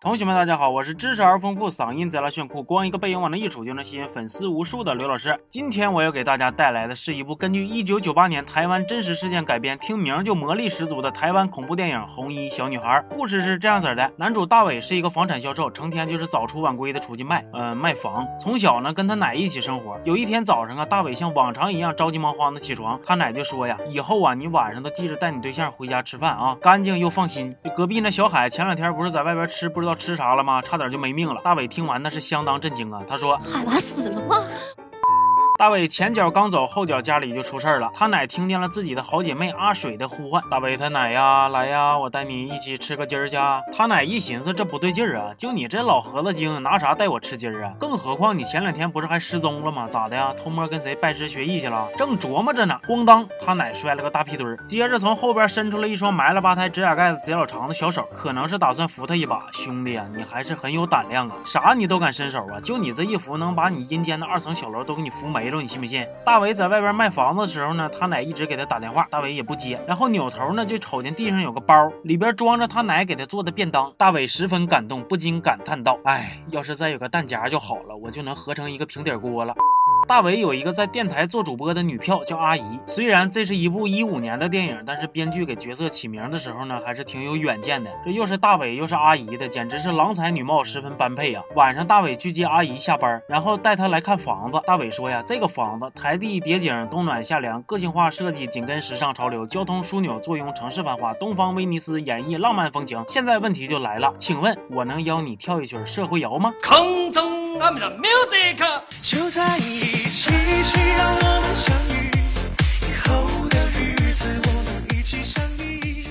同学们，大家好，我是知识而丰富，嗓音贼拉炫酷，光一个背影往那一杵就能吸引粉丝无数的刘老师。今天我要给大家带来的是一部根据1998年台湾真实事件改编，听名就魔力十足的台湾恐怖电影《红衣小女孩》。故事是这样子的：男主大伟是一个房产销售，成天就是早出晚归的出去卖，嗯，卖房。从小呢跟他奶一起生活。有一天早上啊，大伟像往常一样着急忙慌的起床，他奶就说呀：“以后啊，你晚上都记着带你对象回家吃饭啊，干净又放心。”隔壁那小海前两天不是在外边吃不知知道吃啥了吗？差点就没命了。大伟听完那是相当震惊啊，他说：“海娃死了吗？”大伟前脚刚走，后脚家里就出事儿了。他奶听见了自己的好姐妹阿水的呼唤：“大伟他奶呀，来呀，我带你一起吃个鸡儿去。”他奶一寻思，这不对劲儿啊，就你这老盒子精，拿啥带我吃鸡儿啊？更何况你前两天不是还失踪了吗？咋的呀？偷摸跟谁拜师学艺去了？正琢磨着呢，咣当，他奶摔了个大屁墩儿，接着从后边伸出了一双埋了吧胎、指甲盖子贼老长的小手，可能是打算扶他一把。兄弟呀，你还是很有胆量啊，啥你都敢伸手啊？就你这一扶，能把你阴间的二层小楼都给你扶没了，你信不信？大伟在外边卖房子的时候呢，他奶一直给他打电话，大伟也不接，然后扭头呢就瞅见地上有个包，里边装着他奶给他做的便当。大伟十分感动，不禁感叹道：“哎，要是再有个弹夹就好了，我就能合成一个平底锅了。”大伟有一个在电台做主播的女票，叫阿姨。虽然这是一部一五年的电影，但是编剧给角色起名的时候呢，还是挺有远见的。这又是大伟又是阿姨的，简直是郎才女貌，十分般配啊！晚上大伟去接阿姨下班，然后带她来看房子。大伟说呀，这个房子台地叠景，冬暖夏凉，个性化设计，紧跟时尚潮流，交通枢纽坐拥城市繁华，东方威尼斯演绎浪漫风情。现在问题就来了，请问我能邀你跳一曲社会摇吗？空中阿米的 music 就在一。一起，让我们相遇。以后的日子，我们一起相依。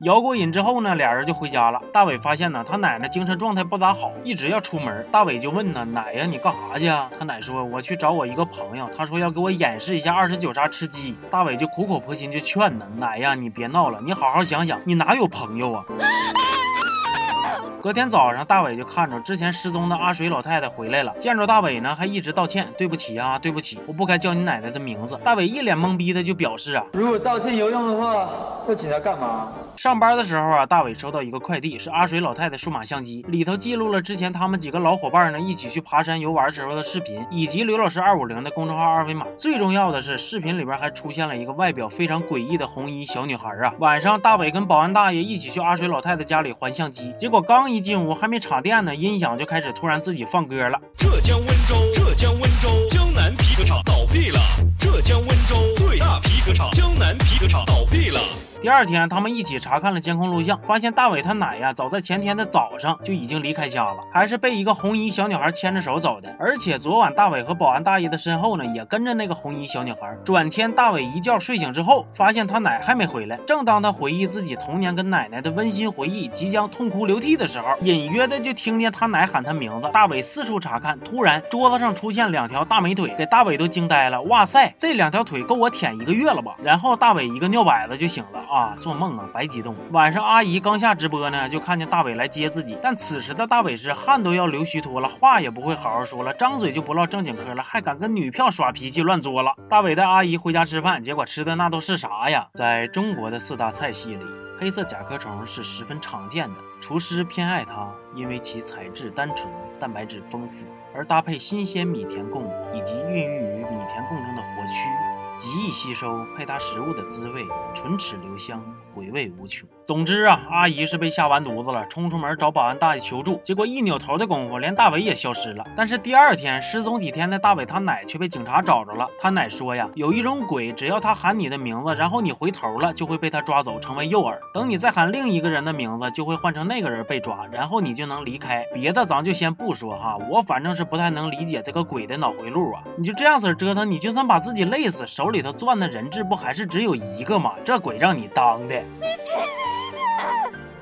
摇过瘾之后呢，俩人就回家了。大伟发现呢，他奶奶精神状态不咋好，一直要出门。大伟就问呢，奶呀，你干啥去啊？他奶说，我去找我一个朋友，他说要给我演示一下二十九杀吃鸡。大伟就苦口婆心就劝呢，奶呀，你别闹了，你好好想想，你哪有朋友啊？隔天早上，大伟就看着之前失踪的阿水老太太回来了，见着大伟呢，还一直道歉：“对不起啊，对不起，我不该叫你奶奶的名字。”大伟一脸懵逼的就表示啊：“如果道歉有用的话，要警察干嘛？”上班的时候啊，大伟收到一个快递，是阿水老太太数码相机，里头记录了之前他们几个老伙伴呢一起去爬山游玩时候的视频，以及刘老师二五零的公众号二维码。最重要的是，视频里边还出现了一个外表非常诡异的红衣小女孩啊。晚上，大伟跟保安大爷一起去阿水老太太家里还相机，结果刚一进屋，还没插电呢，音响就开始突然自己放歌了。浙江温州，浙江温州江南皮革厂倒闭了。第二天，他们一起查看了监控录像，发现大伟他奶呀，早在前天的早上就已经离开家了，还是被一个红衣小女孩牵着手走的。而且昨晚大伟和保安大爷的身后呢，也跟着那个红衣小女孩。转天，大伟一觉睡醒之后，发现他奶还没回来。正当他回忆自己童年跟奶奶的温馨回忆，即将痛哭流涕的时候，隐约的就听见他奶喊他名字。大伟四处查看，突然桌子上出现两条大美腿，给大伟都惊呆了。哇塞，这两条腿够我舔一个月了吧？然后大伟一个尿摆子就醒了。啊，啊做梦啊，白激动！晚上阿姨刚下直播呢，就看见大伟来接自己，但此时的大伟是汗都要流虚脱了，话也不会好好说了，张嘴就不唠正经嗑了，还敢跟女票耍脾气乱作了。大伟带阿姨回家吃饭，结果吃的那都是啥呀？在中国的四大菜系里，黑色甲壳虫是十分常见的，厨师偏爱它，因为其材质单纯，蛋白质丰富，而搭配新鲜米田共以及孕育于米田共中的火蛆。极易吸收，配搭食物的滋味，唇齿留香，回味无穷。总之啊，阿姨是被吓完犊子了，冲出门找保安大爷求助。结果一扭头的功夫，连大伟也消失了。但是第二天失踪几天的大伟他奶却被警察找着了。他奶说呀，有一种鬼，只要他喊你的名字，然后你回头了，就会被他抓走，成为诱饵。等你再喊另一个人的名字，就会换成那个人被抓，然后你就能离开。别的咱就先不说哈，我反正是不太能理解这个鬼的脑回路啊。你就这样子折腾，你就算把自己累死，手里头钻的人质不还是只有一个吗？这鬼让你当的。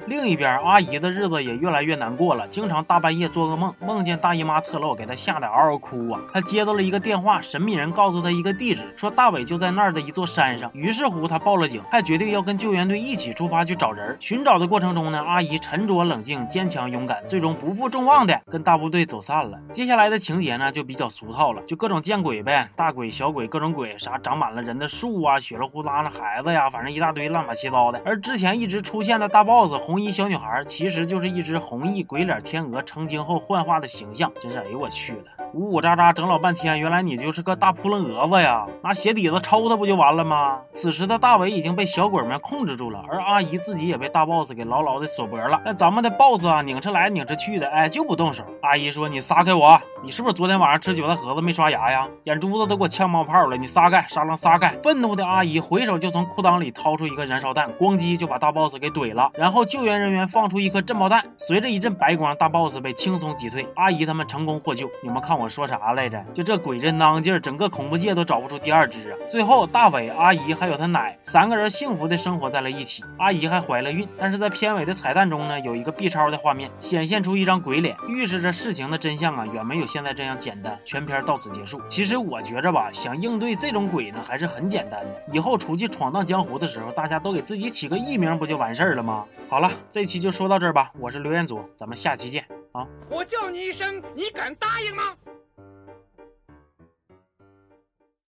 另一边，阿姨的日子也越来越难过了，经常大半夜做噩梦，梦见大姨妈侧漏，给她吓得嗷嗷哭啊。她接到了一个电话，神秘人告诉她一个地址，说大伟就在那儿的一座山上。于是乎，她报了警，还决定要跟救援队一起出发去找人。寻找的过程中呢，阿姨沉着冷静、坚强勇敢，最终不负众望的跟大部队走散了。接下来的情节呢，就比较俗套了，就各种见鬼呗，大鬼、小鬼，各种鬼，啥长满了人的树啊，血了呼啦的孩子呀，反正一大堆乱八七糟的。而之前一直出现的大 boss 红。红衣小女孩其实就是一只红衣鬼脸天鹅成精后幻化的形象，真是哎呦我去了，呜呜喳喳整老半天，原来你就是个大扑棱蛾子呀！拿鞋底子抽他不就完了吗？此时的大伟已经被小鬼们控制住了，而阿姨自己也被大 boss 给牢牢的锁脖了。那咱们的 boss 啊，拧着来拧着去的，哎就不动手。阿姨说：“你撒开我！你是不是昨天晚上吃韭菜盒子没刷牙呀？眼珠子都给我呛冒泡了！你撒开，沙狼撒开！”愤怒的阿姨回手就从裤裆里掏出一个燃烧弹，咣叽就把大 boss 给怼了。然后救援人员放出一颗震爆弹，随着一阵白光，大 boss 被轻松击退，阿姨他们成功获救。你们看我说啥来着？就这鬼真当劲儿，整个恐怖界都找不出第二只啊！最后，大伟、阿姨还有他奶三个人幸福的生活在了一起。阿姨还怀了孕，但是在片尾的彩蛋中呢，有一个 B 超的画面，显现出一张鬼脸，预示着事情的真相啊，远没有现在这样简单。全片到此结束。其实我觉着吧，想应对这种鬼呢，还是很简单的。以后出去闯荡江湖的时候，大家都给自己起个艺名，不就完事儿了吗？好了，这期就说到这儿吧。我是刘彦祖，咱们下期见啊！我叫你一声，你敢答应吗？